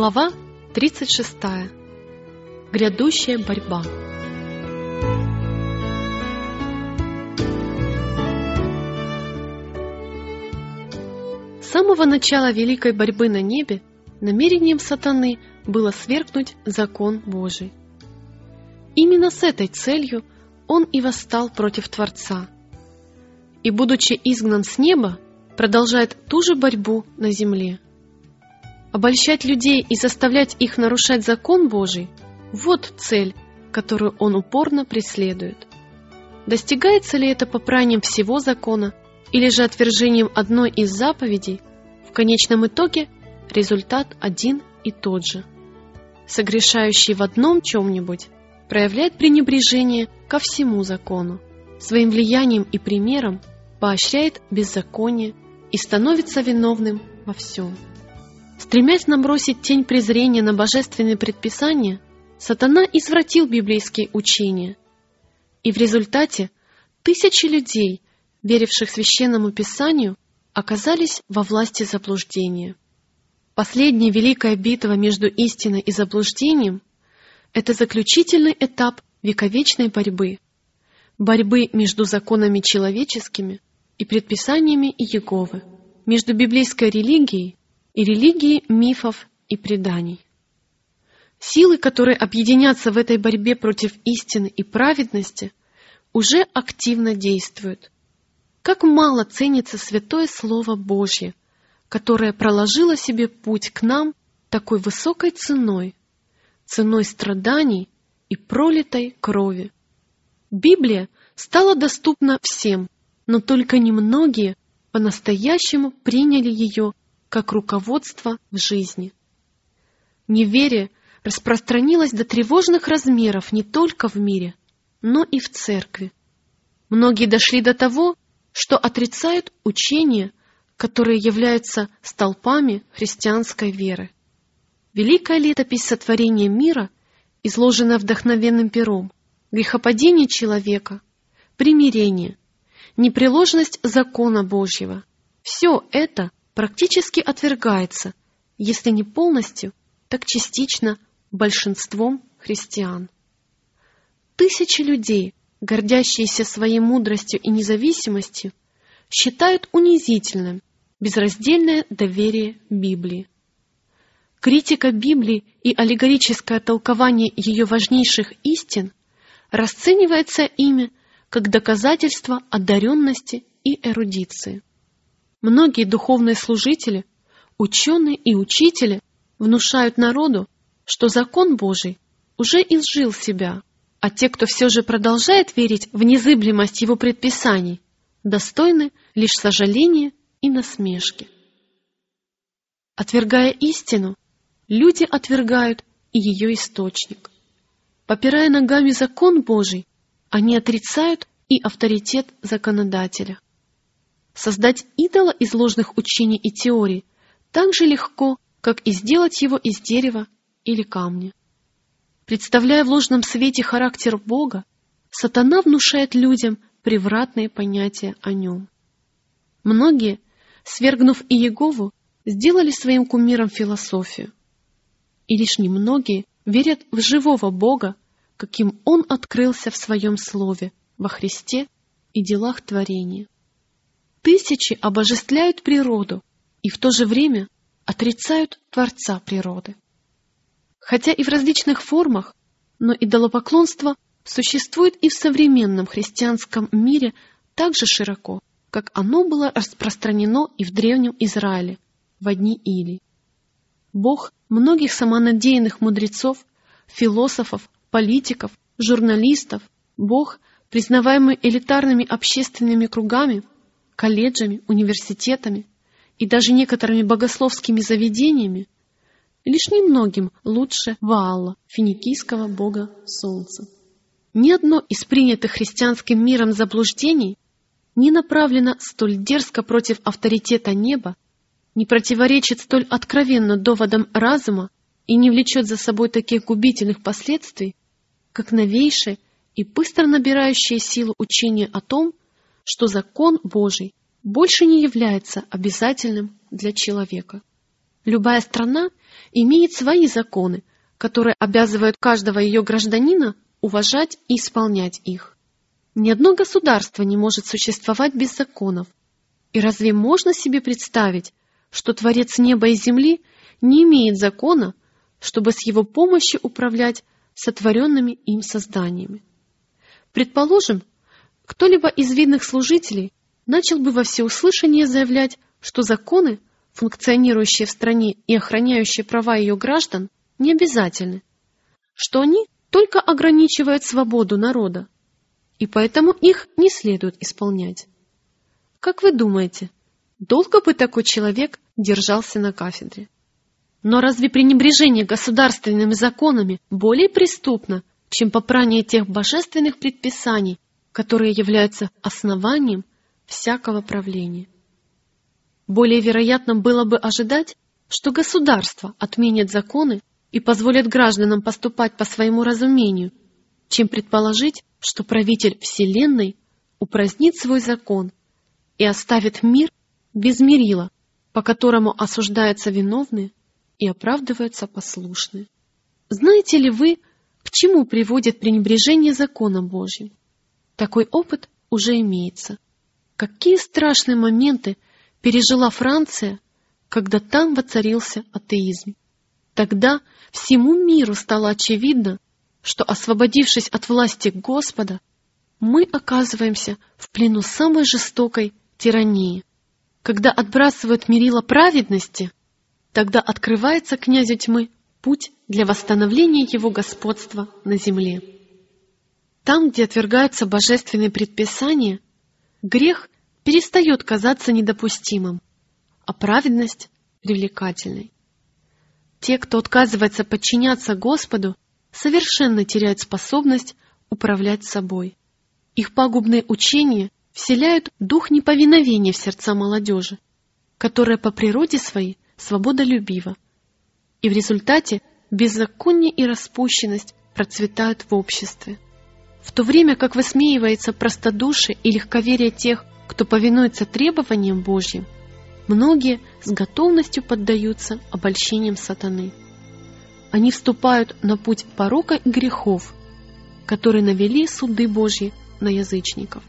Глава 36. Грядущая борьба. С самого начала великой борьбы на небе намерением сатаны было свергнуть закон Божий. Именно с этой целью он и восстал против Творца. И, будучи изгнан с неба, продолжает ту же борьбу на земле. Обольщать людей и заставлять их нарушать закон Божий – вот цель, которую он упорно преследует. Достигается ли это попранием всего закона или же отвержением одной из заповедей, в конечном итоге результат один и тот же. Согрешающий в одном чем-нибудь проявляет пренебрежение ко всему закону, своим влиянием и примером поощряет беззаконие и становится виновным во всем. Стремясь набросить тень презрения на божественные предписания, сатана извратил библейские учения. И в результате тысячи людей, веривших священному писанию, оказались во власти заблуждения. Последняя великая битва между истиной и заблуждением – это заключительный этап вековечной борьбы, борьбы между законами человеческими и предписаниями Иеговы, между библейской религией и религии мифов и преданий. Силы, которые объединятся в этой борьбе против истины и праведности, уже активно действуют. Как мало ценится святое Слово Божье, которое проложило себе путь к нам такой высокой ценой, ценой страданий и пролитой крови. Библия стала доступна всем, но только немногие по-настоящему приняли ее как руководство в жизни. Неверие распространилось до тревожных размеров не только в мире, но и в церкви. Многие дошли до того, что отрицают учения, которые являются столпами христианской веры. Великая летопись сотворения мира, изложенная вдохновенным пером, грехопадение человека, примирение, непреложность закона Божьего – все это практически отвергается, если не полностью, так частично большинством христиан. Тысячи людей, гордящиеся своей мудростью и независимостью, считают унизительным безраздельное доверие Библии. Критика Библии и аллегорическое толкование ее важнейших истин расценивается ими как доказательство одаренности и эрудиции. Многие духовные служители, ученые и учители внушают народу, что закон Божий уже изжил себя, а те, кто все же продолжает верить в незыблемость его предписаний, достойны лишь сожаления и насмешки. Отвергая истину, люди отвергают и ее источник. Попирая ногами закон Божий, они отрицают и авторитет законодателя. Создать идола из ложных учений и теорий так же легко, как и сделать его из дерева или камня. Представляя в ложном свете характер Бога, сатана внушает людям превратные понятия о нем. Многие, свергнув Иегову, сделали своим кумиром философию. И лишь немногие верят в живого Бога, каким Он открылся в Своем Слове, во Христе и делах творения. Тысячи обожествляют природу и в то же время отрицают Творца природы. Хотя и в различных формах, но идолопоклонство существует и в современном христианском мире так же широко, как оно было распространено и в Древнем Израиле, в одни или. Бог многих самонадеянных мудрецов, философов, политиков, журналистов, Бог, признаваемый элитарными общественными кругами – колледжами, университетами и даже некоторыми богословскими заведениями, лишь немногим лучше Ваала, финикийского бога солнца. Ни одно из принятых христианским миром заблуждений не направлено столь дерзко против авторитета неба, не противоречит столь откровенно доводам разума и не влечет за собой таких губительных последствий, как новейшее и быстро набирающее силу учение о том, что закон Божий больше не является обязательным для человека. Любая страна имеет свои законы, которые обязывают каждого ее гражданина уважать и исполнять их. Ни одно государство не может существовать без законов. И разве можно себе представить, что Творец неба и земли не имеет закона, чтобы с его помощью управлять сотворенными им созданиями? Предположим, кто-либо из видных служителей начал бы во всеуслышание заявлять, что законы, функционирующие в стране и охраняющие права ее граждан, не обязательны, что они только ограничивают свободу народа, и поэтому их не следует исполнять. Как вы думаете, долго бы такой человек держался на кафедре? Но разве пренебрежение государственными законами более преступно, чем попрание тех божественных предписаний, которые являются основанием всякого правления? Более вероятным было бы ожидать, что государство отменит законы и позволит гражданам поступать по своему разумению, чем предположить, что правитель Вселенной упразднит свой закон и оставит мир без мерила, по которому осуждаются виновные и оправдываются послушные. Знаете ли вы, к чему приводит пренебрежение законом Божьим? Такой опыт уже имеется. Какие страшные моменты пережила Франция, когда там воцарился атеизм. Тогда всему миру стало очевидно, что, освободившись от власти Господа, мы оказываемся в плену самой жестокой тирании. Когда отбрасывают мерила праведности, тогда открывается князю тьмы путь для восстановления его господства на земле. Там, где отвергаются божественные предписания, грех перестает казаться недопустимым, а праведность — привлекательной. Те, кто отказывается подчиняться Господу, совершенно теряют способность управлять собой. Их пагубные учения вселяют дух неповиновения в сердца молодежи, которая по природе своей свободолюбива. И в результате беззаконие и распущенность процветают в обществе. В то время как высмеивается простодушие и легковерие тех, кто повинуется требованиям Божьим, многие с готовностью поддаются обольщениям сатаны. Они вступают на путь порока и грехов, которые навели суды Божьи на язычников.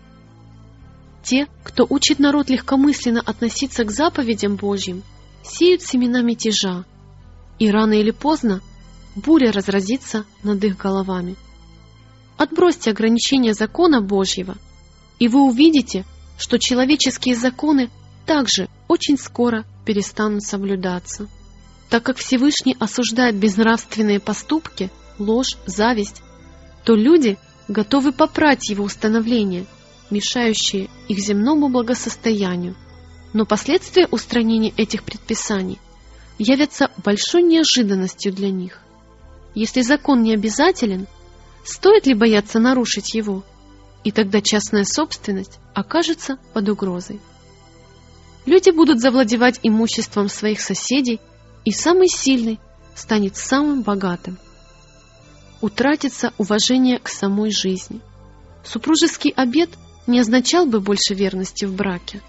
Те, кто учит народ легкомысленно относиться к заповедям Божьим, сеют семена мятежа, и рано или поздно буря разразится над их головами. Отбросьте ограничения закона Божьего, и вы увидите, что человеческие законы также очень скоро перестанут соблюдаться. Так как Всевышний осуждает безнравственные поступки, ложь, зависть, то люди готовы попрать его установления, мешающие их земному благосостоянию. Но последствия устранения этих предписаний явятся большой неожиданностью для них. Если закон не обязателен, стоит ли бояться нарушить его – и тогда частная собственность окажется под угрозой. Люди будут завладевать имуществом своих соседей, и самый сильный станет самым богатым. Утратится уважение к самой жизни. Супружеский обет не означал бы больше верности в браке.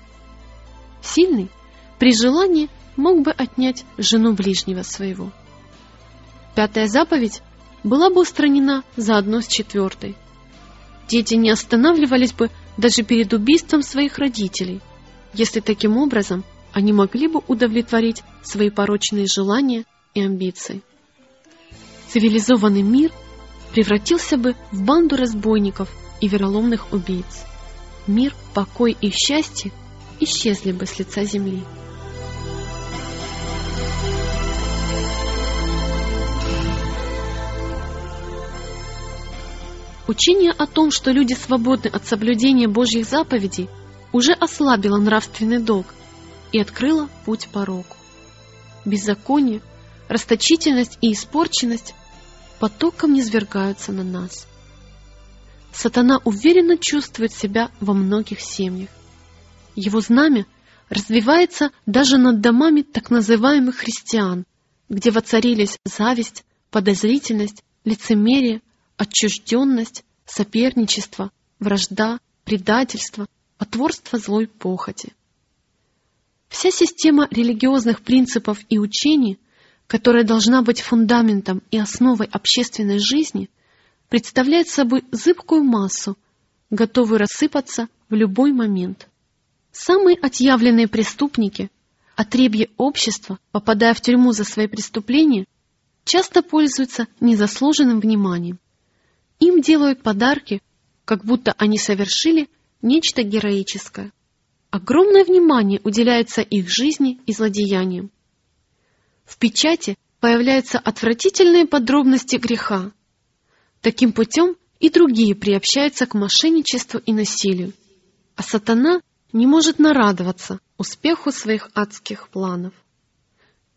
Сильный при желании мог бы отнять жену ближнего своего. Пятая заповедь была бы устранена заодно с четвертой – дети не останавливались бы даже перед убийством своих родителей, если таким образом они могли бы удовлетворить свои порочные желания и амбиции. Цивилизованный мир превратился бы в банду разбойников и вероломных убийц. Мир, покой и счастье исчезли бы с лица земли. Учение о том, что люди свободны от соблюдения Божьих заповедей, уже ослабило нравственный долг и открыло путь пороку. Беззаконие, расточительность и испорченность потоком низвергаются на нас. Сатана уверенно чувствует себя во многих семьях. Его знамя развивается даже над домами так называемых христиан, где воцарились зависть, подозрительность, лицемерие, отчужденность, соперничество, вражда, предательство, потворство злой похоти. Вся система религиозных принципов и учений, которая должна быть фундаментом и основой общественной жизни, представляет собой зыбкую массу, готовую рассыпаться в любой момент. Самые отъявленные преступники, отребье общества, попадая в тюрьму за свои преступления, часто пользуются незаслуженным вниманием. Им делают подарки, как будто они совершили нечто героическое. Огромное внимание уделяется их жизни и злодеяниям. В печати появляются отвратительные подробности греха. Таким путем и другие приобщаются к мошенничеству и насилию. А сатана не может нарадоваться успеху своих адских планов.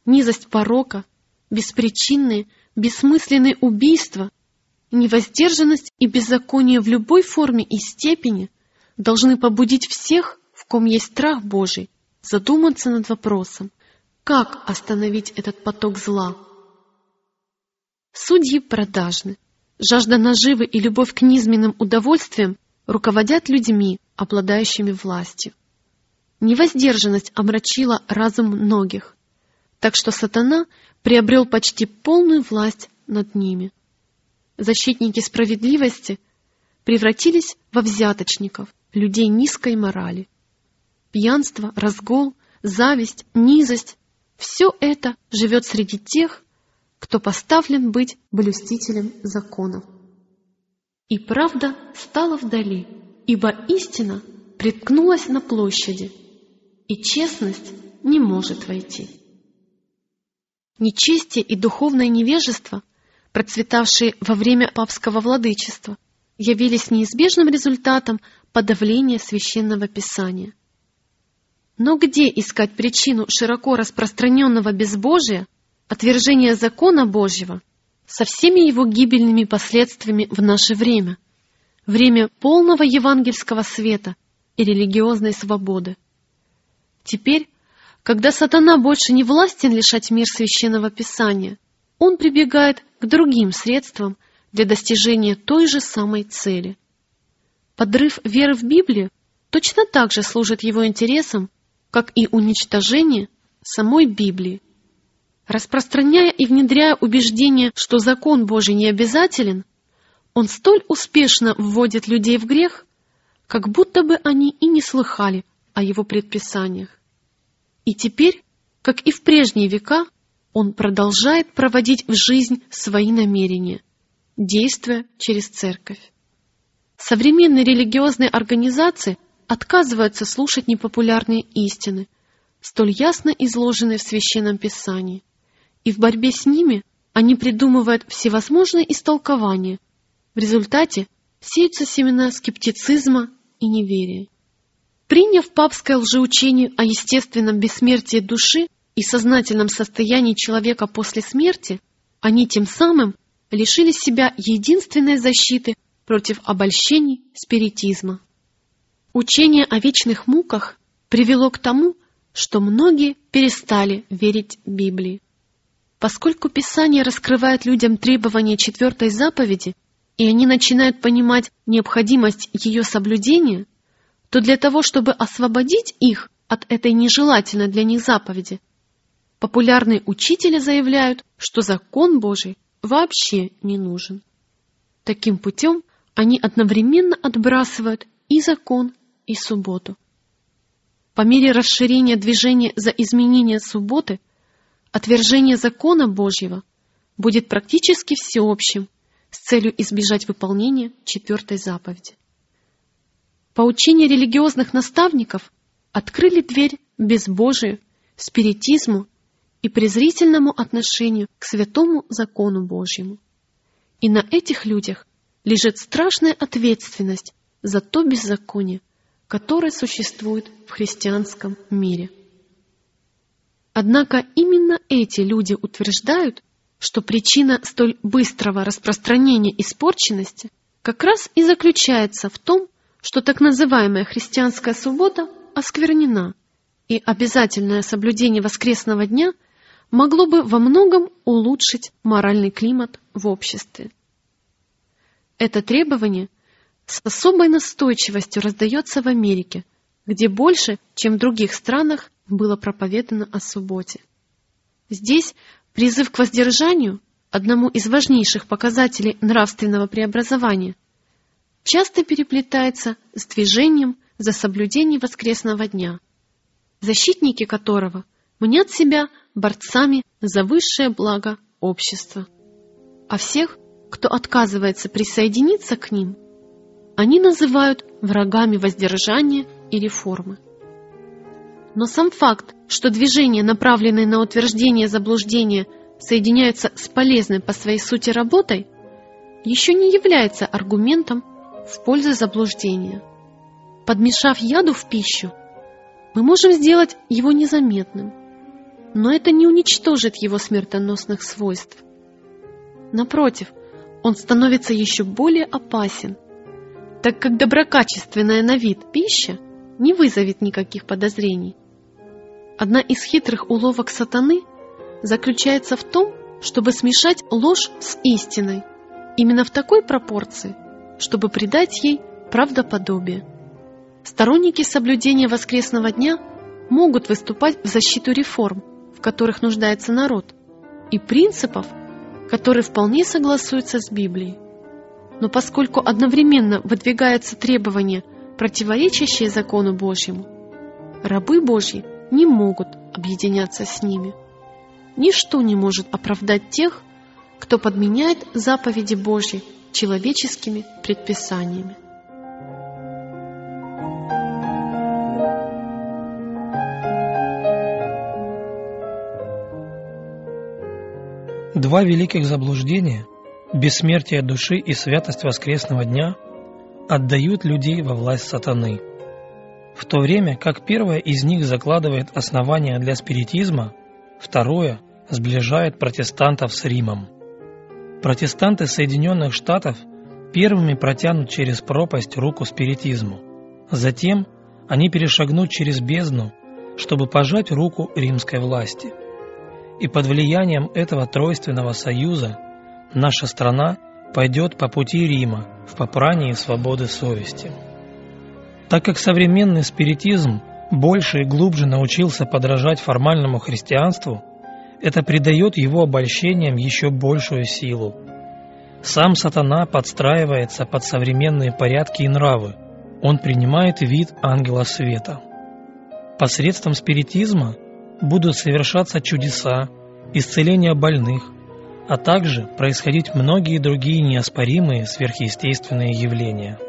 Низость порока, беспричинные, бессмысленные убийства, невоздержанность и беззаконие в любой форме и степени должны побудить всех в ком есть страх Божий, задуматься над вопросом, как остановить этот поток зла. Судьи продажны. Жажда наживы и любовь к низменным удовольствиям руководят людьми, обладающими властью. Невоздержанность омрачила разум многих, так что сатана приобрел почти полную власть над ними. Защитники справедливости превратились во взяточников, людей низкой морали пьянство, разгул, зависть, низость — все это живет среди тех, кто поставлен быть блюстителем законов. И правда стала вдали, ибо истина приткнулась на площади, и честность не может войти. Нечестие и духовное невежество, процветавшие во время папского владычества, явились неизбежным результатом подавления священного писания – но где искать причину широко распространенного безбожия, отвержения закона Божьего, со всеми его гибельными последствиями в наше время, время полного евангельского света и религиозной свободы? Теперь, когда сатана больше не властен лишать мир священного писания, он прибегает к другим средствам для достижения той же самой цели. Подрыв веры в Библию точно так же служит его интересам, как и уничтожение самой Библии. Распространяя и внедряя убеждение, что закон Божий не обязателен, он столь успешно вводит людей в грех, как будто бы они и не слыхали о его предписаниях. И теперь, как и в прежние века, он продолжает проводить в жизнь свои намерения, действуя через церковь. Современные религиозные организации отказываются слушать непопулярные истины, столь ясно изложенные в Священном Писании, и в борьбе с ними они придумывают всевозможные истолкования. В результате сеются семена скептицизма и неверия. Приняв папское лжеучение о естественном бессмертии души и сознательном состоянии человека после смерти, они тем самым лишили себя единственной защиты против обольщений спиритизма. Учение о вечных муках привело к тому, что многие перестали верить Библии. Поскольку Писание раскрывает людям требования четвертой заповеди, и они начинают понимать необходимость ее соблюдения, то для того, чтобы освободить их от этой нежелательной для них заповеди, популярные учители заявляют, что закон Божий вообще не нужен. Таким путем они одновременно отбрасывают и закон, и субботу. По мере расширения движения за изменение субботы, отвержение закона Божьего будет практически всеобщим с целью избежать выполнения четвертой заповеди. Поучения религиозных наставников открыли дверь безбожию, спиритизму и презрительному отношению к святому закону Божьему. И на этих людях лежит страшная ответственность за то беззаконие, которое существует в христианском мире. Однако именно эти люди утверждают, что причина столь быстрого распространения испорченности как раз и заключается в том, что так называемая христианская суббота осквернена, и обязательное соблюдение воскресного дня могло бы во многом улучшить моральный климат в обществе. Это требование – с особой настойчивостью раздается в Америке, где больше, чем в других странах, было проповедано о субботе. Здесь призыв к воздержанию, одному из важнейших показателей нравственного преобразования, часто переплетается с движением за соблюдение воскресного дня, защитники которого мнят себя борцами за высшее благо общества. А всех, кто отказывается присоединиться к ним, они называют врагами воздержания и реформы. Но сам факт, что движения, направленные на утверждение заблуждения, соединяются с полезной по своей сути работой, еще не является аргументом в пользу заблуждения. Подмешав яду в пищу, мы можем сделать его незаметным, но это не уничтожит его смертоносных свойств. Напротив, он становится еще более опасен, так как доброкачественная на вид пища не вызовет никаких подозрений. Одна из хитрых уловок сатаны заключается в том, чтобы смешать ложь с истиной, именно в такой пропорции, чтобы придать ей правдоподобие. Сторонники соблюдения воскресного дня могут выступать в защиту реформ, которых нуждается народ, и принципов, которые вполне согласуются с Библией. Но поскольку одновременно выдвигаются требования, противоречащие закону Божьему, рабы Божьи не могут объединяться с ними. Ничто не может оправдать тех, кто подменяет заповеди Божьи человеческими предписаниями. Два великих заблуждения – бессмертие души и святость воскресного дня – отдают людей во власть сатаны – в то время как первое из них закладывает основания для спиритизма, второе сближает протестантов с Римом. Протестанты Соединенных Штатов первыми протянут через пропасть руку спиритизму. Затем они перешагнут через бездну, чтобы пожать руку римской власти. И под влиянием этого тройственного союза наша страна пойдет по пути Рима в попрании свободы совести. Так как современный спиритизм больше и глубже научился подражать формальному христианству, это придает его обольщениям еще большую силу. Сам сатана подстраивается под современные порядки и нравы, он принимает вид ангела света. Посредством спиритизма будут совершаться чудеса, исцеление больных, а также происходить многие другие неоспоримые сверхъестественные явления.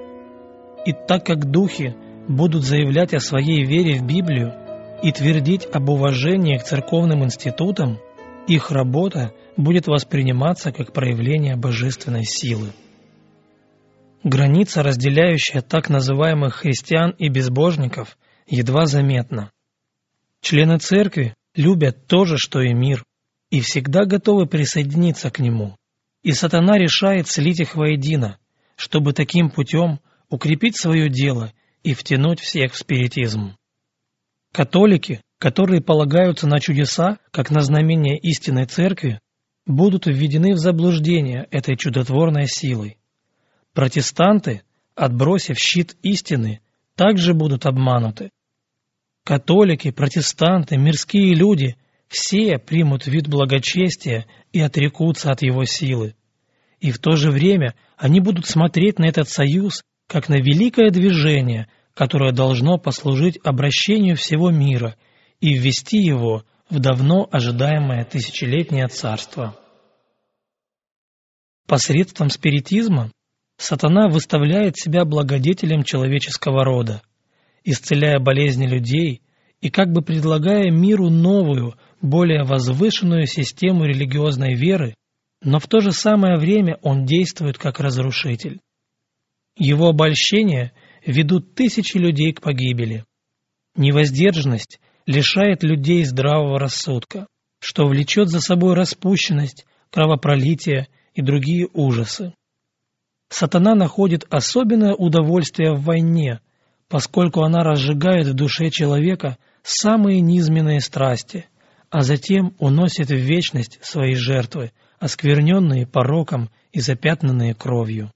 И так как духи будут заявлять о своей вере в Библию и твердить об уважении к церковным институтам, их работа будет восприниматься как проявление божественной силы. Граница, разделяющая так называемых христиан и безбожников, едва заметна. Члены церкви любят то же, что и мир, и всегда готовы присоединиться к нему. И сатана решает слить их воедино, чтобы таким путем укрепить свое дело и втянуть всех в спиритизм. Католики, которые полагаются на чудеса, как на знамение истинной церкви, будут введены в заблуждение этой чудотворной силой. Протестанты, отбросив щит истины, также будут обмануты. Католики, протестанты, мирские люди – все примут вид благочестия и отрекутся от его силы. И в то же время они будут смотреть на этот союз как на великое движение, которое должно послужить обращению всего мира и ввести его в давно ожидаемое тысячелетнее царство. Посредством спиритизма сатана выставляет себя благодетелем человеческого рода, исцеляя болезни людей и как бы предлагая миру новую, более возвышенную систему религиозной веры, но в то же самое время он действует как разрушитель. Его обольщения ведут тысячи людей к погибели. Невоздержанность лишает людей здравого рассудка, что влечет за собой распущенность, кровопролитие и другие ужасы. Сатана находит особенное удовольствие в войне, поскольку она разжигает в душе человека самые низменные страсти, а затем уносит в вечность свои жертвы, оскверненные пороком и запятнанные кровью.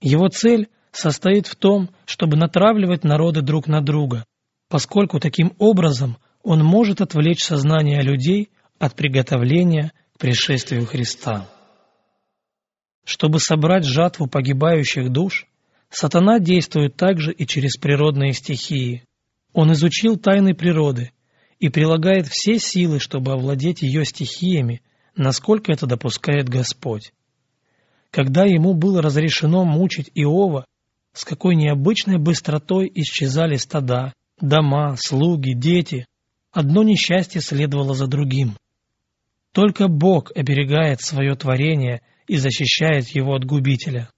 Его цель состоит в том, чтобы натравливать народы друг на друга, поскольку таким образом он может отвлечь сознание людей от приготовления к пришествию Христа. Чтобы собрать жатву погибающих душ, сатана действует также и через природные стихии. Он изучил тайны природы и прилагает все силы, чтобы овладеть ее стихиями, насколько это допускает Господь. Когда ему было разрешено мучить Иова, с какой необычной быстротой исчезали стада, дома, слуги, дети. Одно несчастье следовало за другим. Только Бог оберегает свое творение и защищает его от губителя.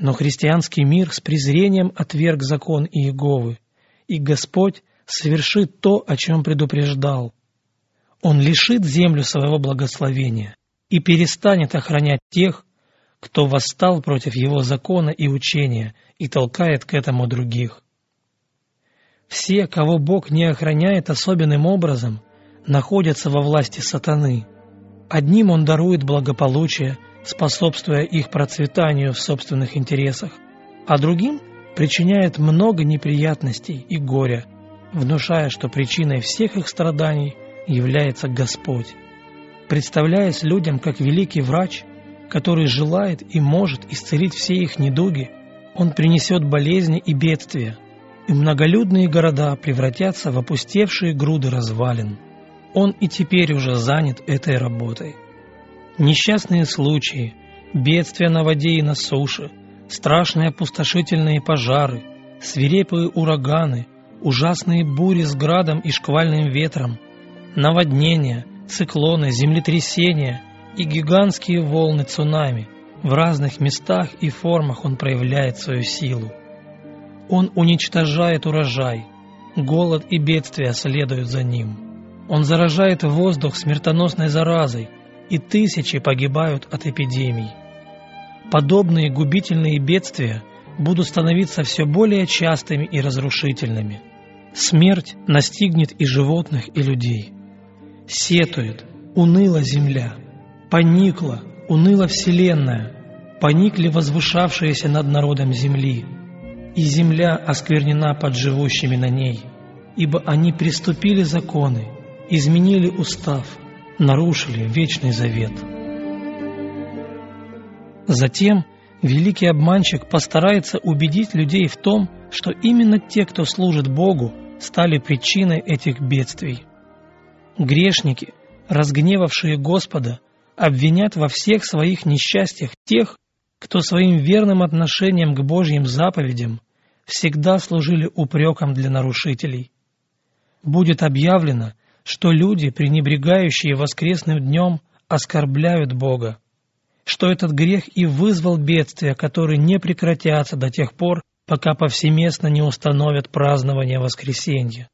Но христианский мир с презрением отверг закон Иеговы, и Господь совершит то, о чем предупреждал. Он лишит землю своего благословения и перестанет охранять тех, кто восстал против его закона и учения и толкает к этому других. Все, кого Бог не охраняет особенным образом, находятся во власти сатаны. Одним он дарует благополучие, способствуя их процветанию в собственных интересах, а другим причиняет много неприятностей и горя, внушая, что причиной всех их страданий является Господь. Представляясь людям как великий врач, который желает и может исцелить все их недуги, он принесет болезни и бедствия, и многолюдные города превратятся в опустевшие груды развалин. Он и теперь уже занят этой работой. Несчастные случаи, бедствия на воде и на суше, страшные опустошительные пожары, свирепые ураганы, ужасные бури с градом и шквальным ветром, наводнения, циклоны, землетрясения и гигантские волны цунами. В разных местах и формах он проявляет свою силу. Он уничтожает урожай, голод и бедствия следуют за ним. Он заражает воздух смертоносной заразой, и тысячи погибают от эпидемий. Подобные губительные бедствия будут становиться все более частыми и разрушительными. Смерть настигнет и животных, и людей. Сетует, уныла земля – Поникла, уныла вселенная, поникли возвышавшиеся над народом земли, и земля осквернена под живущими на ней, ибо они приступили законы, изменили устав, нарушили вечный завет. Затем великий обманщик постарается убедить людей в том, что именно те, кто служит Богу, стали причиной этих бедствий. Грешники, разгневавшие Господа, обвинят во всех своих несчастьях тех, кто своим верным отношением к Божьим заповедям всегда служили упреком для нарушителей. Будет объявлено, что люди, пренебрегающие воскресным днем, оскорбляют Бога, что этот грех и вызвал бедствия, которые не прекратятся до тех пор, пока повсеместно не установят празднование воскресенья,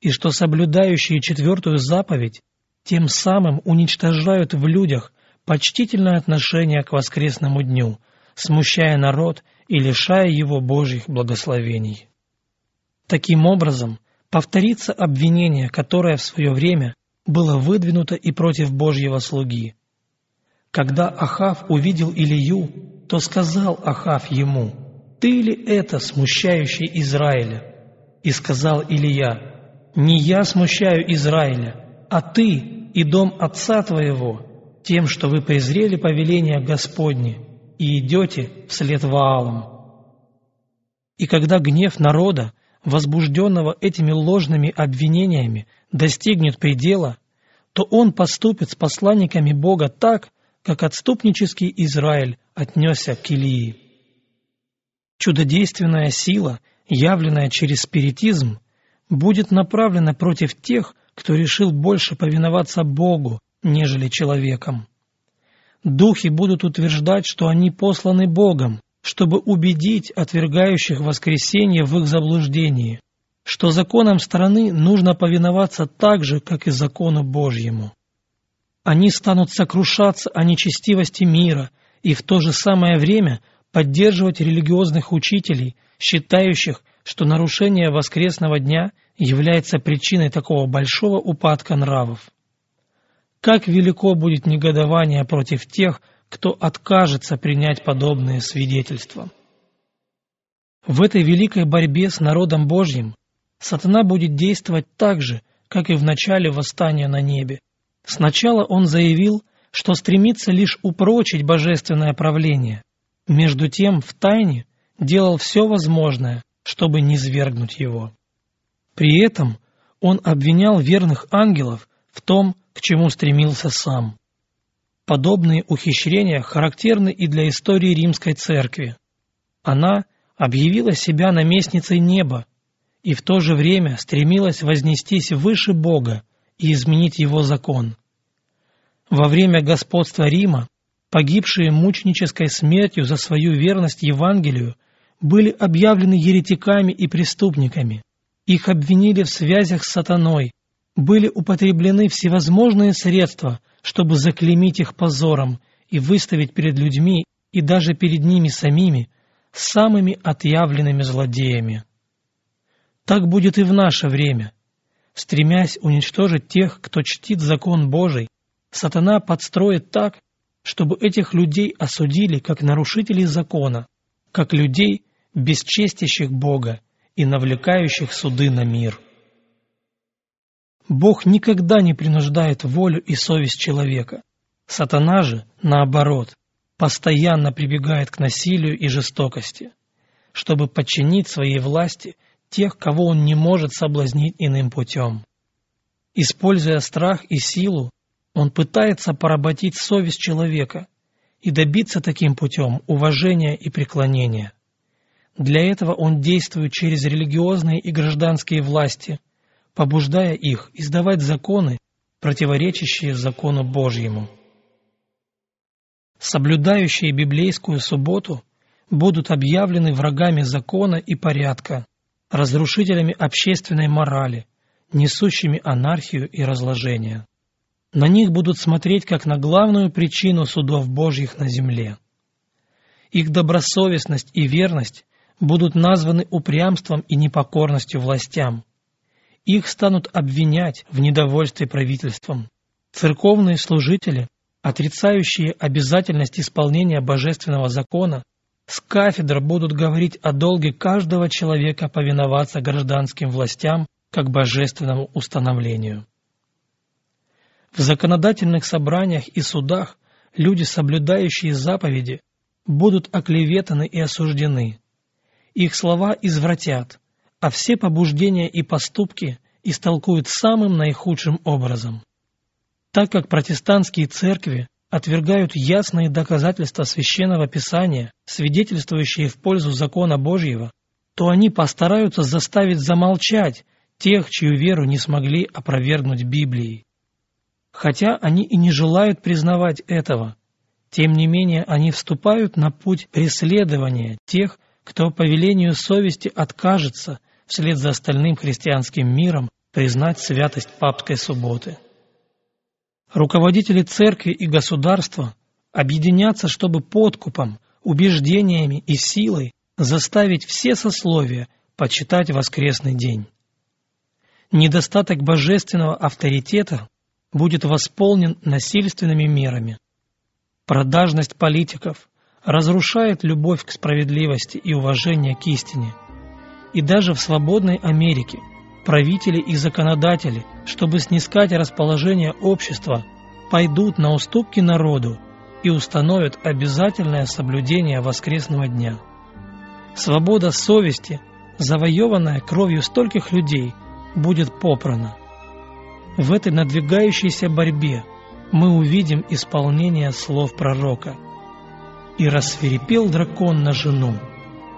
и что соблюдающие четвертую заповедь тем самым уничтожают в людях почтительное отношение к воскресному дню, смущая народ и лишая его Божьих благословений. Таким образом, повторится обвинение, которое в свое время было выдвинуто и против Божьего слуги. Когда Ахав увидел Илию, то сказал Ахав ему, «Ты ли это, смущающий Израиля?» И сказал Илия, «Не я смущаю Израиля, а ты и дом отца твоего, тем, что вы презрели повеление Господне и идете вслед Ваалам. И когда гнев народа, возбужденного этими ложными обвинениями, достигнет предела, то он поступит с посланниками Бога так, как отступнический Израиль отнесся к Илии. Чудодейственная сила, явленная через спиритизм, будет направлена против тех, кто решил больше повиноваться Богу, нежели человеком. Духи будут утверждать, что они посланы Богом, чтобы убедить отвергающих воскресение в их заблуждении, что законам страны нужно повиноваться так же, как и закону Божьему. Они станут сокрушаться о нечестивости мира и в то же самое время поддерживать религиозных учителей, считающих, что нарушение воскресного дня является причиной такого большого упадка нравов. Как велико будет негодование против тех, кто откажется принять подобные свидетельства. В этой великой борьбе с народом Божьим сатана будет действовать так же, как и в начале восстания на небе. Сначала он заявил, что стремится лишь упрочить божественное правление. Между тем, в тайне делал все возможное, чтобы не свергнуть его. При этом он обвинял верных ангелов в том, к чему стремился сам. Подобные ухищрения характерны и для истории римской церкви. Она объявила себя наместницей неба и в то же время стремилась вознестись выше Бога и изменить его закон. Во время господства Рима погибшие мученической смертью за свою верность Евангелию были объявлены еретиками и преступниками. Их обвинили в связях с сатаной, были употреблены всевозможные средства, чтобы заклеймить их позором и выставить перед людьми и даже перед ними самими самыми отъявленными злодеями. Так будет и в наше время. Стремясь уничтожить тех, кто чтит закон Божий, Сатана подстроит так, чтобы этих людей осудили как нарушителей закона, как людей, бесчестящих Бога и навлекающих суды на мир. Бог никогда не принуждает волю и совесть человека. Сатана же, наоборот, постоянно прибегает к насилию и жестокости, чтобы подчинить своей власти тех, кого он не может соблазнить иным путем. Используя страх и силу, он пытается поработить совесть человека и добиться таким путем уважения и преклонения. Для этого он действует через религиозные и гражданские власти, побуждая их издавать законы, противоречащие закону Божьему. Соблюдающие библейскую субботу будут объявлены врагами закона и порядка, разрушителями общественной морали, несущими анархию и разложение. На них будут смотреть как на главную причину судов Божьих на земле. Их добросовестность и верность будут названы упрямством и непокорностью властям. Их станут обвинять в недовольстве правительством. Церковные служители, отрицающие обязательность исполнения божественного закона, с кафедр будут говорить о долге каждого человека повиноваться гражданским властям как божественному установлению. В законодательных собраниях и судах люди, соблюдающие заповеди, будут оклеветаны и осуждены. Их слова извратят, а все побуждения и поступки истолкуют самым наихудшим образом. Так как протестантские церкви отвергают ясные доказательства Священного Писания, свидетельствующие в пользу закона Божьего, то они постараются заставить замолчать тех, чью веру не смогли опровергнуть Библией. Хотя они и не желают признавать этого, тем не менее они вступают на путь преследования тех, кто по велению совести откажется вслед за остальным христианским миром признать святость папской субботы. Руководители церкви и государства объединятся, чтобы подкупом, убеждениями и силой заставить все сословия почитать воскресный день. Недостаток божественного авторитета будет восполнен насильственными мерами. Продажность политиков разрушает любовь к справедливости и уважение к истине. И даже в свободной Америке правители и законодатели, чтобы снискать расположение общества, пойдут на уступки народу и установят обязательное соблюдение воскресного дня. Свобода совести, завоеванная кровью стольких людей, будет попрана. В этой надвигающейся борьбе мы увидим исполнение слов пророка. «И рассверепел дракон на жену,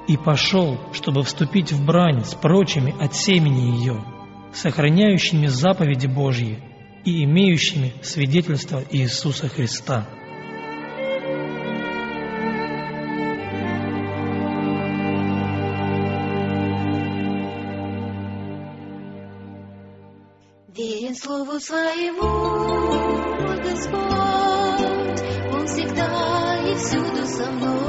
и пошел, чтобы вступить в брань с прочими от семени ее, сохраняющими заповеди Божьи и имеющими свидетельство Иисуса Христа». Верен слову своему, Господь, Он всегда и всюду со мною,